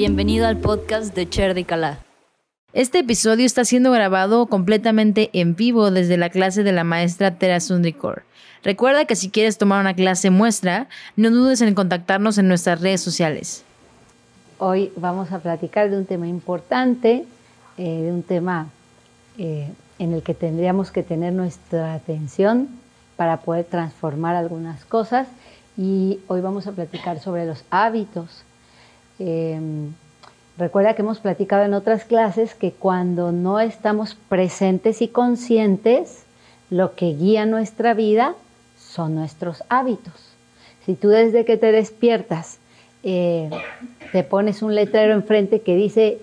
Bienvenido al podcast de Cher de Calá. Este episodio está siendo grabado completamente en vivo desde la clase de la maestra Tera Sundrikor. Recuerda que si quieres tomar una clase muestra, no dudes en contactarnos en nuestras redes sociales. Hoy vamos a platicar de un tema importante, eh, de un tema eh, en el que tendríamos que tener nuestra atención para poder transformar algunas cosas y hoy vamos a platicar sobre los hábitos Em, recuerda que hemos platicado en otras clases que cuando no estamos presentes y conscientes, lo que guía nuestra vida son nuestros hábitos. Si tú desde que te despiertas eh, te pones un letrero enfrente que dice,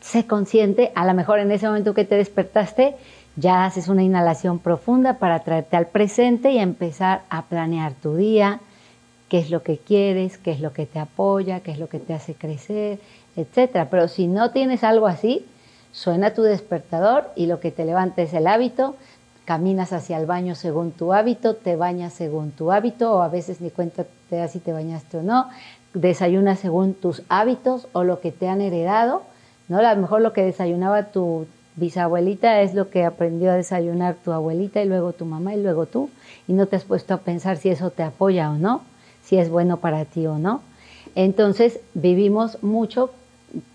sé consciente, a lo mejor en ese momento que te despertaste, ya haces una inhalación profunda para traerte al presente y empezar a planear tu día, qué es lo que quieres, qué es lo que te apoya, qué es lo que te hace crecer, etc. Pero si no tienes algo así, suena tu despertador y lo que te levanta es el hábito, caminas hacia el baño según tu hábito, te bañas según tu hábito o a veces ni cuenta te das si te bañaste o no, desayunas según tus hábitos o lo que te han heredado, ¿no? A lo mejor lo que desayunaba tu bisabuelita es lo que aprendió a desayunar tu abuelita y luego tu mamá y luego tú y no te has puesto a pensar si eso te apoya o no si es bueno para ti o no. Entonces vivimos mucho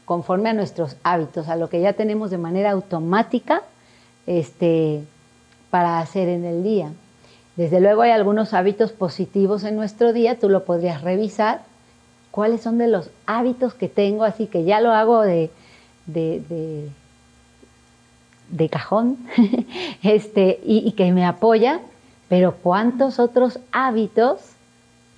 conforme a nuestros hábitos, a lo que ya tenemos de manera automática este, para hacer en el día. Desde luego hay algunos hábitos positivos en nuestro día, tú lo podrías revisar. ¿Cuáles son de los hábitos que tengo? Así que ya lo hago de, de, cajón este, y que me apoya, pero ¿cuántos otros hábitos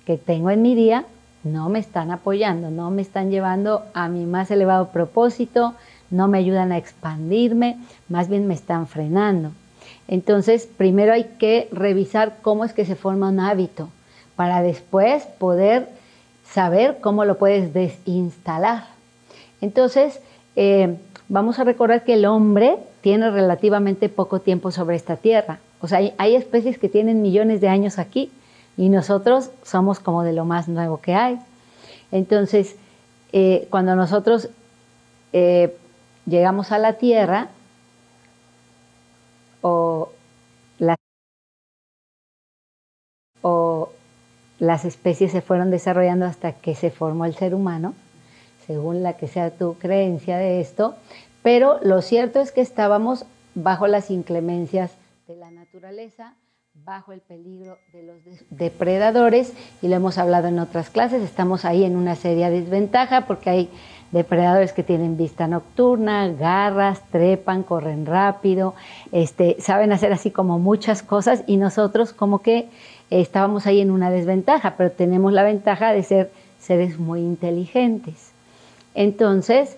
que tengo en mi día no me están apoyando, no me están llevando a mi más elevado propósito, no me ayudan a expandirme, más bien me están frenando. Entonces, primero hay que revisar cómo es que se forma un hábito para después poder saber cómo lo puedes desinstalar. Entonces, eh, vamos a recordar que el hombre tiene relativamente poco tiempo sobre esta tierra. O sea, hay especies que tienen millones de años aquí, y nosotros somos como de lo más nuevo que hay. Entonces, eh, cuando nosotros eh, llegamos a la Tierra, o, o las especies se fueron desarrollando hasta que se formó el ser humano, según la que sea tu creencia de esto, pero lo cierto es que estábamos bajo las inclemencias de la naturaleza, bajo el peligro de los depredadores y lo hemos hablado en otras clases, estamos ahí en una seria desventaja porque hay depredadores que tienen vista nocturna, garras, trepan, corren rápido, este, saben hacer así como muchas cosas y nosotros como que estábamos ahí en una desventaja, pero tenemos la ventaja de ser seres muy inteligentes. Entonces,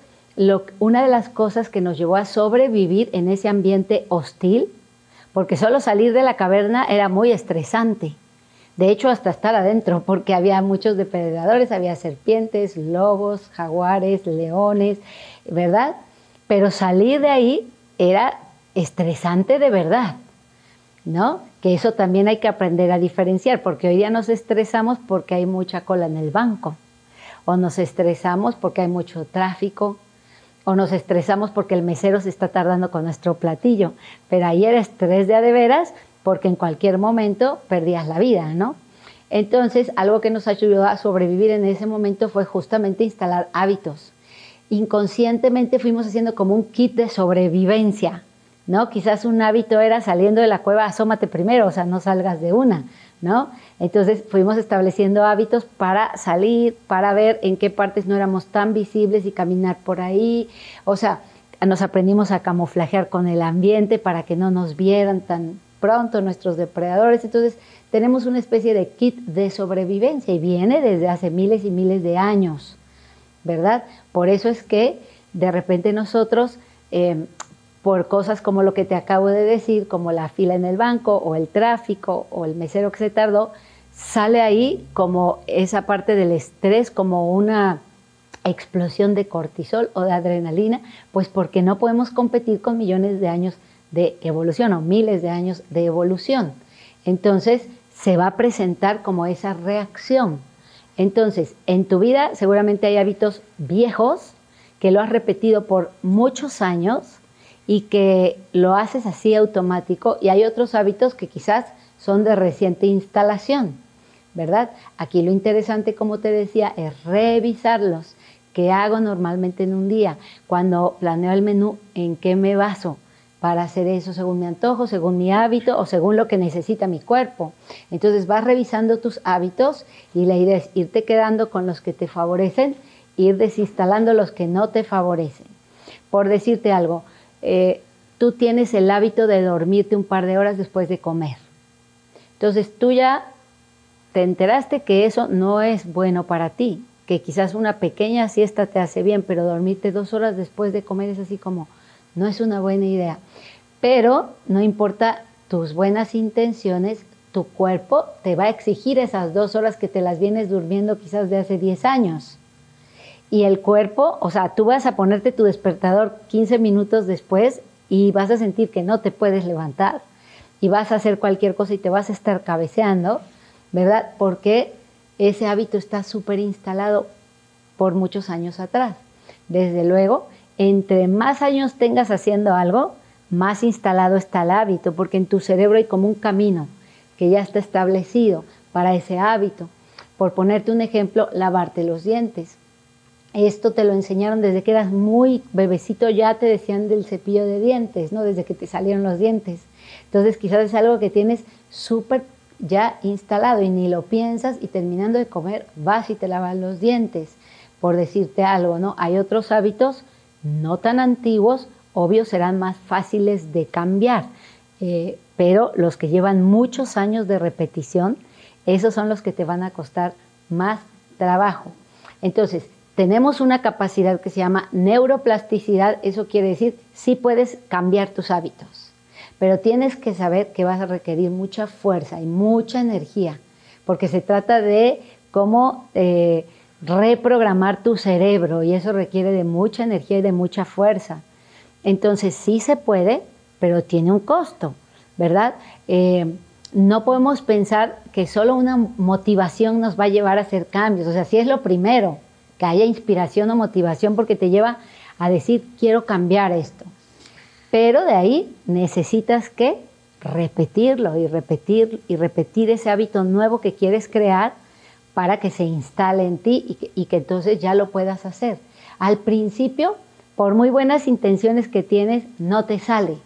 una de las cosas que nos llevó a sobrevivir en ese ambiente hostil, porque solo salir de la caverna era muy estresante. De hecho, hasta estar adentro, porque había muchos depredadores, había serpientes, lobos, jaguares, leones, ¿verdad? Pero salir de ahí era estresante de verdad, ¿no? Que eso también hay que aprender a diferenciar, porque hoy día nos estresamos porque hay mucha cola en el banco, o nos estresamos porque hay mucho tráfico, o nos estresamos porque el mesero se está tardando con nuestro platillo, pero ahí era estrés de a de veras porque en cualquier momento perdías la vida, ¿no? Entonces, algo que nos ayudó a sobrevivir en ese momento fue justamente instalar hábitos. Inconscientemente fuimos haciendo como un kit de sobrevivencia, ¿no? Quizás un hábito era saliendo de la cueva, asómate primero, o sea, no salgas de una. ¿no? Entonces fuimos estableciendo hábitos para salir, para ver en qué partes no éramos tan visibles y caminar por ahí. O sea, nos aprendimos a camuflajear con el ambiente para que no nos vieran tan pronto nuestros depredadores. Entonces tenemos una especie de kit de sobrevivencia y viene desde hace miles y miles de años, ¿verdad? Por eso es que de repente nosotros eh, por cosas como lo que te acabo de decir, como la fila en el banco o el tráfico o el mesero que se tardó, sale ahí como esa parte del estrés, como una explosión de cortisol o de adrenalina, pues porque no podemos competir con millones de años de evolución o miles de años de evolución. Entonces se va a presentar como esa reacción. Entonces, en tu vida seguramente hay hábitos viejos que lo has repetido por muchos años y que lo haces así automático y hay otros hábitos que quizás son de reciente instalación, ¿verdad? Aquí lo interesante, como te decía, es revisarlos. ¿Qué hago normalmente en un día? Cuando planeo el menú, ¿en qué me baso? Para hacer eso según mi antojo, según mi hábito o según lo que necesita mi cuerpo. Entonces vas revisando tus hábitos y la idea es irte quedando con los que te favorecen, ir desinstalando los que no te favorecen. Por decirte algo, eh, tú tienes el hábito de dormirte un par de horas después de comer. Entonces tú ya te enteraste que eso no es bueno para ti, que quizás una pequeña siesta te hace bien, pero dormirte dos horas después de comer es así como, no es una buena idea. Pero no importa tus buenas intenciones, tu cuerpo te va a exigir esas dos horas que te las vienes durmiendo quizás de hace 10 años. Y el cuerpo, o sea, tú vas a ponerte tu despertador 15 minutos después y vas a sentir que no te puedes levantar y vas a hacer cualquier cosa y te vas a estar cabeceando, ¿verdad? Porque ese hábito está súper instalado por muchos años atrás. Desde luego, entre más años tengas haciendo algo, más instalado está el hábito, porque en tu cerebro hay como un camino que ya está establecido para ese hábito. Por ponerte un ejemplo, lavarte los dientes. Esto te lo enseñaron desde que eras muy bebecito, ya te decían del cepillo de dientes, ¿no? Desde que te salieron los dientes. Entonces quizás es algo que tienes súper ya instalado y ni lo piensas y terminando de comer vas y te lavas los dientes, por decirte algo, ¿no? Hay otros hábitos no tan antiguos, obvio serán más fáciles de cambiar, eh, pero los que llevan muchos años de repetición, esos son los que te van a costar más trabajo. Entonces, tenemos una capacidad que se llama neuroplasticidad, eso quiere decir, sí puedes cambiar tus hábitos, pero tienes que saber que vas a requerir mucha fuerza y mucha energía, porque se trata de cómo... Eh, reprogramar tu cerebro y eso requiere de mucha energía y de mucha fuerza. Entonces sí se puede, pero tiene un costo, ¿verdad? Eh, no podemos pensar que solo una motivación nos va a llevar a hacer cambios. O sea, sí es lo primero, que haya inspiración o motivación porque te lleva a decir, quiero cambiar esto. Pero de ahí necesitas que repetirlo y repetir y repetir ese hábito nuevo que quieres crear para que se instale en ti y que, entonces ya lo puedas hacer. Al principio, por muy buenas intenciones que tienes, no te sale.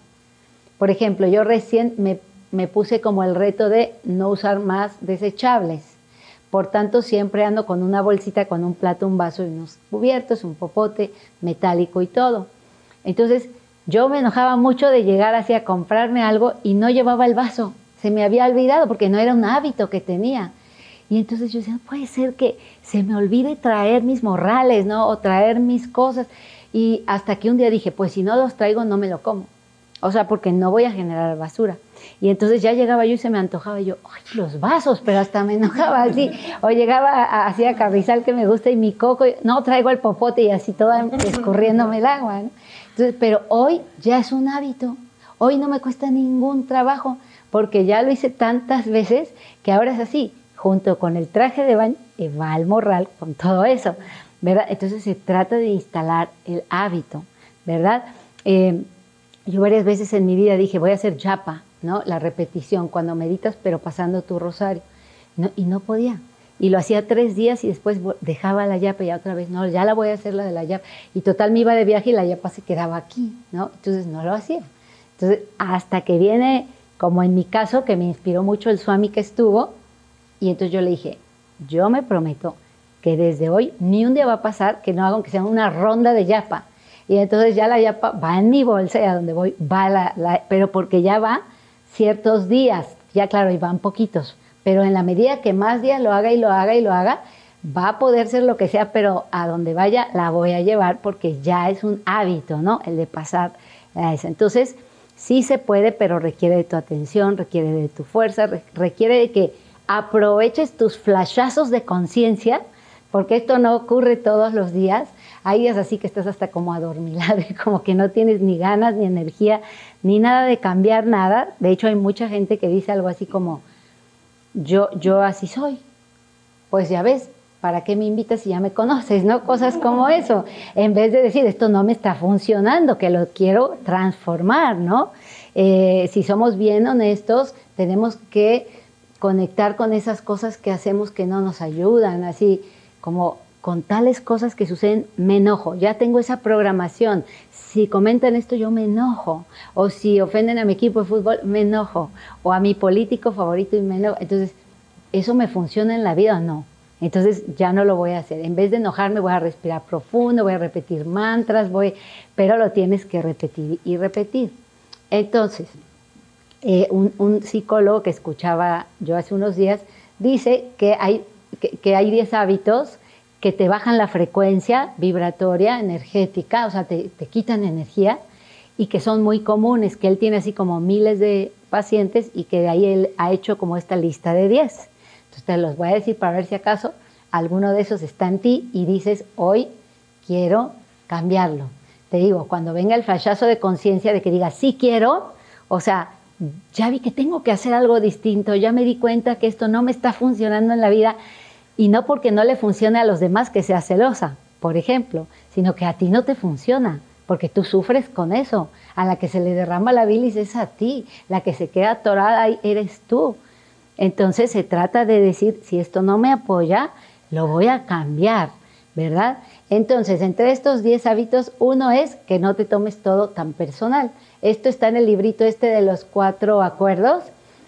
Por ejemplo, yo recién me, me, puse como el reto de no usar más desechables. Por tanto, siempre ando con una bolsita, con un plato, un vaso y unos cubiertos, un popote metálico y todo. Entonces, yo me enojaba mucho de llegar así a comprarme algo y no llevaba el vaso. Se me había olvidado porque no era un hábito que tenía. Y entonces yo decía, puede ser que se me olvide traer mis morrales, ¿no? O traer mis cosas. Y hasta que un día dije, pues si no los traigo, no me lo como. O sea, porque no voy a generar basura. Y entonces ya llegaba yo y se me antojaba yo, ay, los vasos, pero hasta me enojaba así. O llegaba así a Carrizal que me gusta y mi coco, no traigo el popote y así toda escurriéndome el agua. ¿no? Entonces, pero hoy ya es un hábito. Hoy no me cuesta ningún trabajo porque ya lo hice tantas veces que ahora es así junto con el traje de baño va al morral con todo eso, ¿verdad? Entonces se trata de instalar el hábito, ¿verdad? Eh, yo varias veces en mi vida dije, voy a hacer chapa, ¿no? La repetición, cuando meditas, pero pasando tu rosario. y no podía. Y lo hacía tres días y después dejaba la yapa y otra vez, no, ya la voy a hacer la de la yapa. Y total me iba de viaje y la yapa se quedaba aquí, ¿no? Entonces no lo hacía. Entonces, hasta que viene, como en mi caso, que me inspiró mucho el Swami que estuvo, y entonces yo le dije, yo me prometo que desde hoy ni un día va a pasar que no haga que sea una ronda de yapa. Y entonces ya la yapa va en mi bolsa y a donde voy va la, pero porque ya va ciertos días, ya claro, y van poquitos, pero en la medida que más días lo haga y lo haga y lo haga, va a poder ser lo que sea, pero a donde vaya la voy a llevar porque ya es un hábito, ¿no? El de pasar a eso. Entonces, sí se puede, pero requiere de tu atención, requiere de tu fuerza, requiere de que aproveches tus flashazos de conciencia porque esto no ocurre todos los días. Hay días así que estás hasta como adormilado y como que no tienes ni ganas, ni energía, ni nada de cambiar nada. De hecho, hay mucha gente que dice algo así como, yo, yo así soy. Pues ya ves, ¿para qué me invitas si ya me conoces? ¿No? Cosas como eso. En vez de decir, esto no me está funcionando, que lo quiero transformar, ¿no? Eh, si somos bien honestos, tenemos que conectar con esas cosas que hacemos que no nos ayudan, así como con tales cosas que suceden, me enojo, ya tengo esa programación. Si comentan esto, yo me enojo. O si ofenden a mi equipo de fútbol, me enojo. O a mi político favorito y me enojo. Entonces, ¿eso me funciona en la vida o no? Entonces ya no lo voy a hacer. En vez de enojarme, voy a respirar profundo, voy a repetir mantras, voy, pero lo tienes que repetir y repetir. Entonces, eh, un, psicólogo que escuchaba yo hace unos días dice que hay, que, hay 10 hábitos que te bajan la frecuencia vibratoria, energética, o sea, te, te quitan energía y que son muy comunes, que él tiene así como miles de pacientes y que de ahí él ha hecho como esta lista de 10. Entonces te los voy a decir para ver si acaso alguno de esos está en ti y dices, hoy quiero cambiarlo. Te digo, cuando venga el flashazo de conciencia de que digas, sí quiero, o sea, ya vi que tengo que hacer algo distinto, ya me di cuenta que esto no me está funcionando en la vida y no porque no le funcione a los demás que sea celosa, por ejemplo, sino que a ti no te funciona, porque tú sufres con eso. A la que se le derrama la bilis es a ti, la que se queda atorada ahí eres tú. Entonces se trata de decir, si esto no me apoya, lo voy a cambiar, ¿verdad? Entonces, entre estos 10 hábitos, uno es que no te tomes todo tan personal. Esto está en el librito este de los cuatro acuerdos.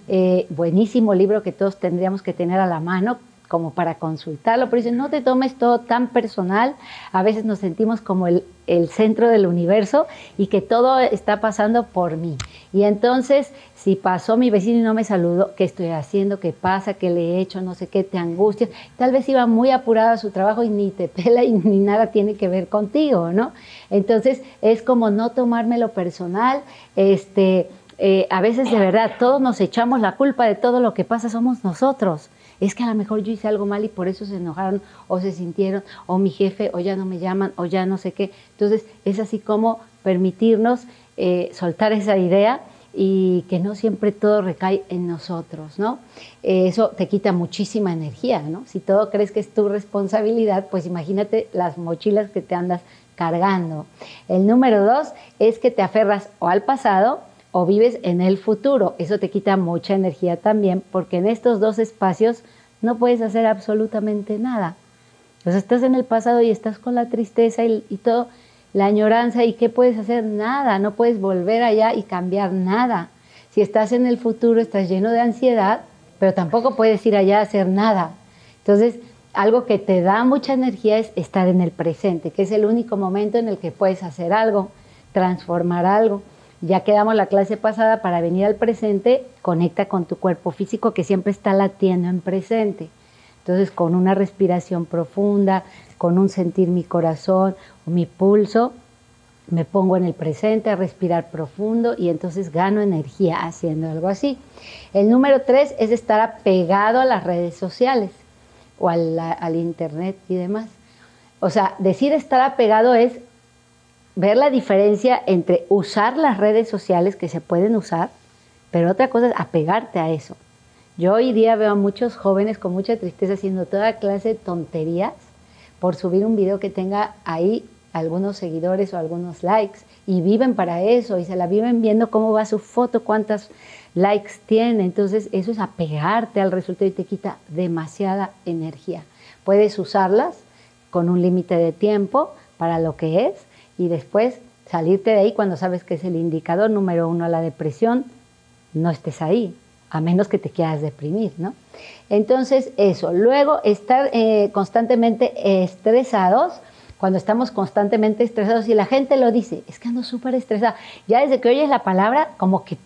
Eh, buenísimo libro que todos tendríamos que tener a la mano como para consultarlo, pero dice, no te tomes todo tan personal, a veces nos sentimos como el, centro del universo y que todo está pasando por mí. Y entonces, si pasó mi vecino y no me saludó, ¿qué estoy haciendo? ¿Qué pasa? ¿Qué le he hecho? No sé qué, te angustias. Tal vez iba muy apurado a su trabajo y ni te pela y ni nada tiene que ver contigo, ¿no? Entonces, es como no tomármelo personal, este... Eh, a veces de verdad todos nos echamos la culpa de todo lo que pasa, somos nosotros es que a lo mejor yo hice algo mal y por eso se enojaron o se sintieron, o mi jefe, o ya no me llaman, o ya no sé qué. Entonces es así como permitirnos eh, soltar esa idea y que no siempre todo recae en nosotros, ¿no? Eh, eso te quita muchísima energía, ¿no? Si todo crees que es tu responsabilidad, pues imagínate las mochilas que te andas cargando. El número dos es que te aferras o al pasado o vives en el futuro. Eso te quita mucha energía también porque en estos dos espacios no puedes hacer absolutamente nada. O sea, estás en el pasado y estás con la tristeza y, todo, la añoranza y ¿qué puedes hacer? Nada, no puedes volver allá y cambiar nada. Si estás en el futuro estás lleno de ansiedad, pero tampoco puedes ir allá a hacer nada. Entonces, algo que te da mucha energía es estar en el presente, que es el único momento en el que puedes hacer algo, transformar algo. Ya quedamos la clase pasada para venir al presente, conecta con tu cuerpo físico que siempre está latiendo en presente. Entonces, con una respiración profunda, con un sentir mi corazón o mi pulso, me pongo en el presente a respirar profundo y entonces gano energía haciendo algo así. El número tres es estar apegado a las redes sociales o al, al internet y demás. O sea, decir estar apegado es ver la diferencia entre usar las redes sociales que se pueden usar, pero otra cosa es apegarte a eso. Yo hoy día veo a muchos jóvenes con mucha tristeza haciendo toda clase de tonterías por subir un video que tenga ahí algunos seguidores o algunos likes y viven para eso y se la viven viendo cómo va su foto, cuántas likes tiene. Entonces eso es apegarte al resultado y te quita demasiada energía. Puedes usarlas con un límite de tiempo para lo que es y después salirte de ahí cuando sabes que es el indicador número uno a la depresión, no estés ahí, a menos que te quieras deprimir, ¿no? Entonces, eso. Luego, estar eh, constantemente estresados, cuando estamos constantemente estresados y la gente lo dice, es que ando súper estresada. Ya desde que oyes la palabra, como que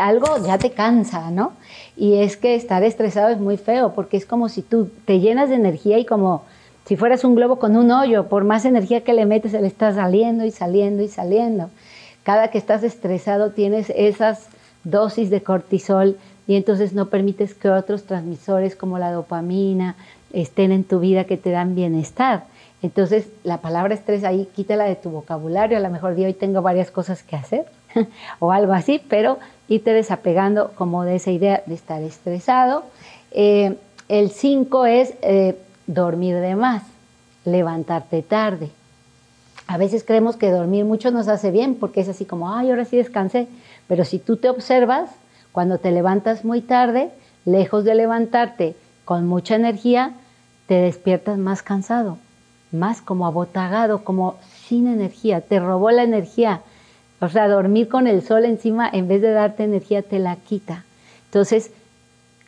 algo ya te cansa, ¿no? Y es que estar estresado es muy feo, porque es como si tú te llenas de energía y como si fueras un globo con un hoyo, por más energía que le metes, le está saliendo y saliendo y saliendo. Cada que estás estresado tienes esas dosis de cortisol y entonces no permites que otros transmisores como la dopamina, estén en tu vida que te dan bienestar. Entonces, la palabra estrés ahí quítala de tu vocabulario. A lo mejor de hoy tengo varias cosas que hacer o algo así, pero irte desapegando como de esa idea de estar estresado. Eh, el 5 es eh, dormir de más, levantarte tarde. A veces creemos que dormir mucho nos hace bien porque es así como, ay, ahora sí descansé. Pero si tú te observas, cuando te levantas muy tarde, lejos de levantarte con mucha energía, te despiertas más cansado, más como abotagado, como sin energía, te robó la energía. O sea, dormir con el sol encima, en vez de darte energía, te la quita. Entonces,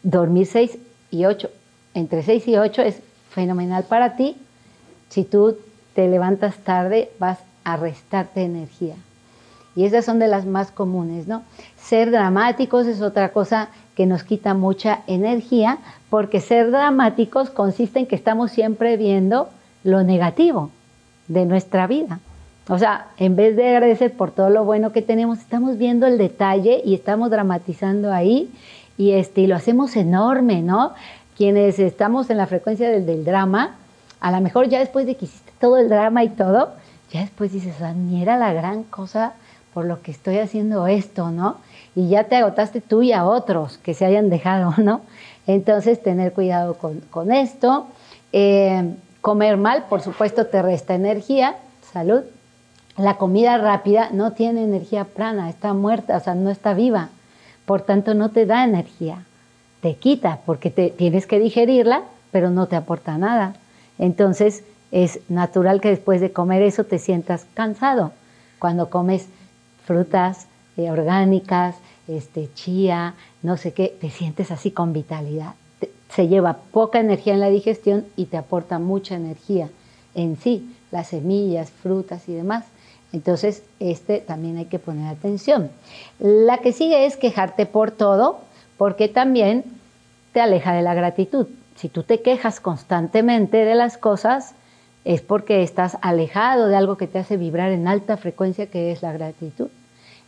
dormir 6 y 8, entre 6 y 8 es fenomenal para ti. Si tú te levantas tarde, vas a restarte energía. Y esas son de las más comunes, ¿no? Ser dramáticos es otra cosa que nos quita mucha energía, porque ser dramáticos consiste en que estamos siempre viendo lo negativo de nuestra vida. O sea, en vez de agradecer por todo lo bueno que tenemos, estamos viendo el detalle y estamos dramatizando ahí y, este, lo hacemos enorme, ¿no? Quienes estamos en la frecuencia del, drama, a lo mejor ya después de que hiciste todo el drama y todo, ya después dices, ah, ni era la gran cosa por lo que estoy haciendo esto, ¿no? Y ya te agotaste tú y a otros que se hayan dejado, ¿no? Entonces, tener cuidado con, esto. Eh, comer mal, por supuesto, te resta energía, salud. La comida rápida no tiene energía prana, está muerta, o sea, no está viva. Por tanto, no te da energía. Te quita porque te, tienes que digerirla, pero no te aporta nada. Entonces, es natural que después de comer eso te sientas cansado. Cuando comes frutas eh, orgánicas, este, chía, no sé qué, te sientes así con vitalidad. se lleva poca energía en la digestión y te aporta mucha energía en sí, las semillas, frutas y demás. Entonces, este también hay que poner atención. La que sigue es quejarte por todo, porque también te aleja de la gratitud. Si tú te quejas constantemente de las cosas, es porque estás alejado de algo que te hace vibrar en alta frecuencia, que es la gratitud.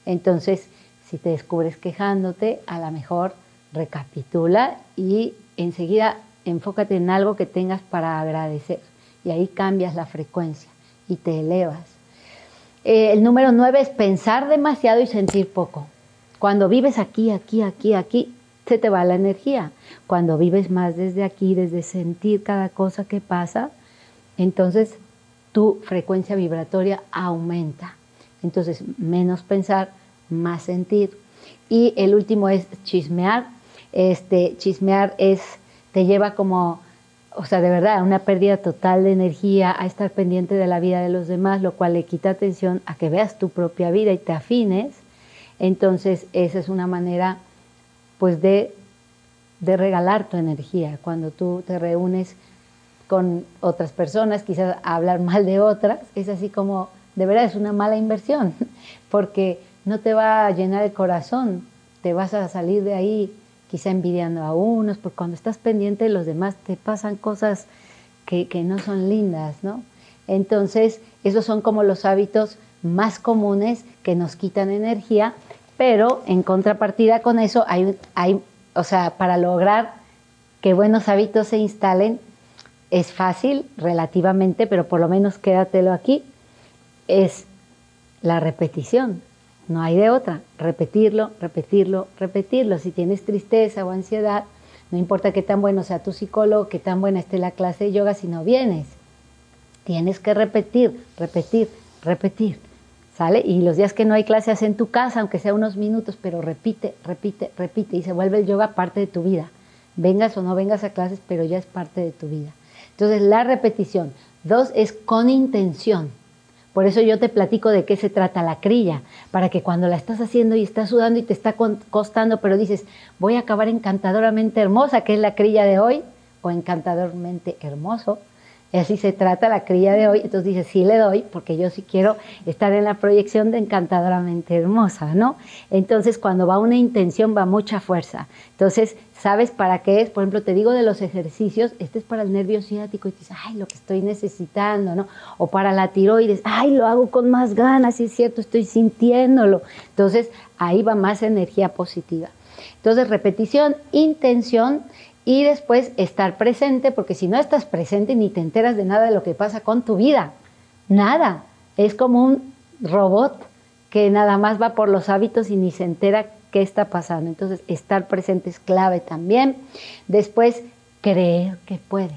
Entonces, si te descubres quejándote, a lo mejor recapitula y enseguida enfócate en algo que tengas para agradecer. Y ahí cambias la frecuencia y te elevas. Eh, el número nueve es pensar demasiado y sentir poco. Cuando vives aquí, aquí, aquí, aquí, se te va la energía. Cuando vives más desde aquí, desde sentir cada cosa que pasa, entonces tu frecuencia vibratoria aumenta. Entonces, menos pensar, más sentir. Y el último es chismear. Este, chismear es, te lleva como, o sea, de verdad, a una pérdida total de energía, a estar pendiente de la vida de los demás, lo cual le quita atención a que veas tu propia vida y te afines. Entonces, esa es una manera, pues, de, de regalar tu energía. Cuando tú te reúnes con otras personas, quizás hablar mal de otras, es así como, de verdad, es una mala inversión, porque no te va a llenar el corazón, te vas a salir de ahí quizá envidiando a unos, porque cuando estás pendiente de los demás te pasan cosas que, que no son lindas, ¿no? Entonces, esos son como los hábitos más comunes que nos quitan energía, pero en contrapartida con eso hay, hay, o sea, para lograr que buenos hábitos se instalen, es fácil relativamente, pero por lo menos quédatelo aquí, es la repetición. No hay de otra. Repetirlo, repetirlo, repetirlo. Si tienes tristeza o ansiedad, no importa qué tan bueno sea tu psicólogo, qué tan buena esté la clase de yoga si no vienes. Tienes que repetir, repetir, repetir. ¿Sale? Y los días que no hay clase, en tu casa, aunque sea unos minutos, pero repite, repite, repite. Y se vuelve el yoga parte de tu vida. Vengas o no vengas a clases, pero ya es parte de tu vida. Entonces, la repetición. Dos es con intención. Por eso yo te platico de qué se trata la crilla, para que cuando la estás haciendo y estás sudando y te está costando, pero dices, voy a acabar encantadoramente hermosa, que es la crilla de hoy, o encantadoramente hermoso, y así se trata la crilla de hoy. Entonces dices, sí le doy, porque yo sí quiero estar en la proyección de encantadoramente hermosa, ¿no? Entonces, cuando va una intención, va mucha fuerza. Entonces, ¿sabes para qué es? Por ejemplo, te digo de los ejercicios, este es para el nervio ciático y dices, ay, lo que estoy necesitando, ¿no? O para la tiroides, ay, lo hago con más ganas, sí es cierto, estoy sintiéndolo. Entonces, ahí va más energía positiva. Entonces, repetición, intención Y después estar presente, porque si no estás presente ni te enteras de nada de lo que pasa con tu vida. Nada. Es como un robot que nada más va por los hábitos y ni se entera qué está pasando. Entonces, estar presente es clave también. Después, creer que puedes.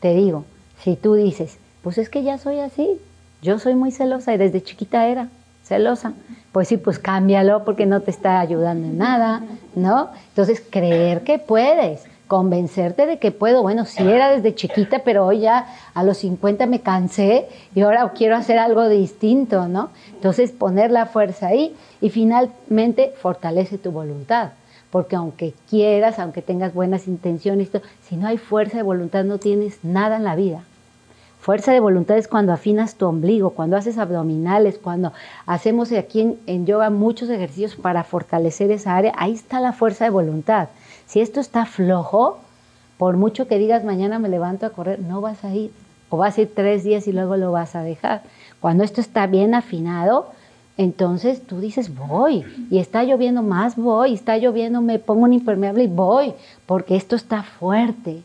Te digo, si tú dices, pues es que ya soy así, yo soy muy celosa y desde chiquita era celosa, pues sí, pues cámbialo porque no te está ayudando en nada, ¿no? Entonces, creer que puedes, convencerte de que puedo, bueno, sí era desde chiquita, pero hoy ya a los 50 me cansé y ahora quiero hacer algo distinto, ¿no? Entonces, poner la fuerza ahí y finalmente fortalece tu voluntad porque aunque quieras, aunque tengas buenas intenciones, si no hay fuerza de voluntad no tienes nada en la vida. Fuerza de voluntad es cuando afinas tu ombligo, cuando haces abdominales, cuando hacemos aquí en, yoga muchos ejercicios para fortalecer esa área. Ahí está la fuerza de voluntad. Si esto está flojo, por mucho que digas mañana me levanto a correr, no vas a ir. O vas a ir tres días y luego lo vas a dejar. Cuando esto está bien afinado, entonces tú dices, voy, y está lloviendo más, voy, está lloviendo, me pongo un impermeable y voy, porque esto está fuerte.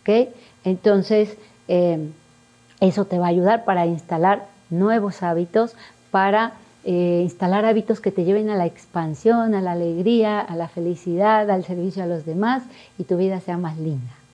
¿ok? Entonces, eh, eso te va a ayudar para instalar nuevos hábitos, para eh, instalar hábitos que te lleven a la expansión, a la alegría, a la felicidad, al servicio a los demás y tu vida sea más linda.